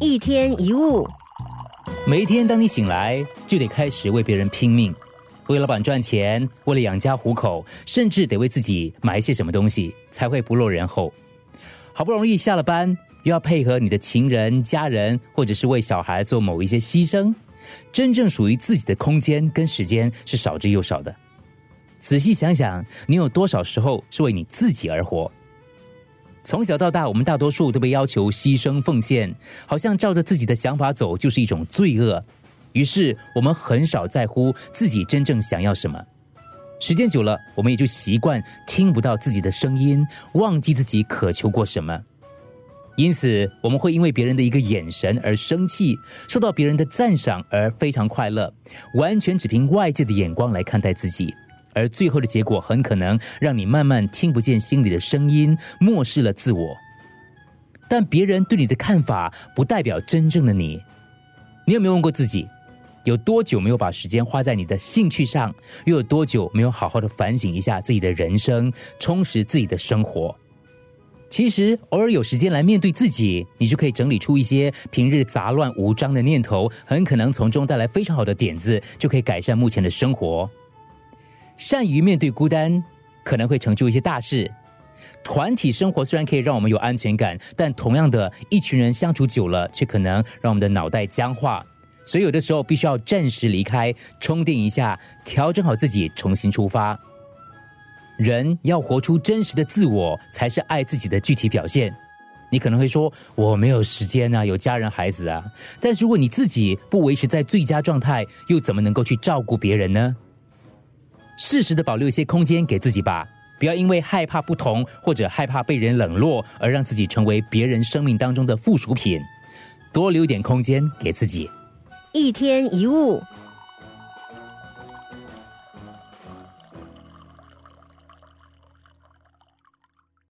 一天一物，每一天，当你醒来，就得开始为别人拼命，为老板赚钱，为了养家糊口，甚至得为自己买一些什么东西，才会不落人后。好不容易下了班，又要配合你的情人、家人，或者是为小孩做某一些牺牲，真正属于自己的空间跟时间是少之又少的。仔细想想，你有多少时候是为你自己而活？从小到大，我们大多数都被要求牺牲奉献，好像照着自己的想法走就是一种罪恶。于是，我们很少在乎自己真正想要什么。时间久了，我们也就习惯听不到自己的声音，忘记自己渴求过什么。因此，我们会因为别人的一个眼神而生气，受到别人的赞赏而非常快乐，完全只凭外界的眼光来看待自己。而最后的结果很可能让你慢慢听不见心里的声音，漠视了自我。但别人对你的看法不代表真正的你。你有没有问过自己，有多久没有把时间花在你的兴趣上？又有多久没有好好的反省一下自己的人生，充实自己的生活？其实，偶尔有时间来面对自己，你就可以整理出一些平日杂乱无章的念头，很可能从中带来非常好的点子，就可以改善目前的生活。善于面对孤单，可能会成就一些大事。团体生活虽然可以让我们有安全感，但同样的一群人相处久了，却可能让我们的脑袋僵化。所以有的时候必须要暂时离开，充电一下，调整好自己，重新出发。人要活出真实的自我，才是爱自己的具体表现。你可能会说：“我没有时间啊，有家人孩子啊。”但是如果你自己不维持在最佳状态，又怎么能够去照顾别人呢？适时的保留一些空间给自己吧，不要因为害怕不同或者害怕被人冷落而让自己成为别人生命当中的附属品，多留点空间给自己。一天一物。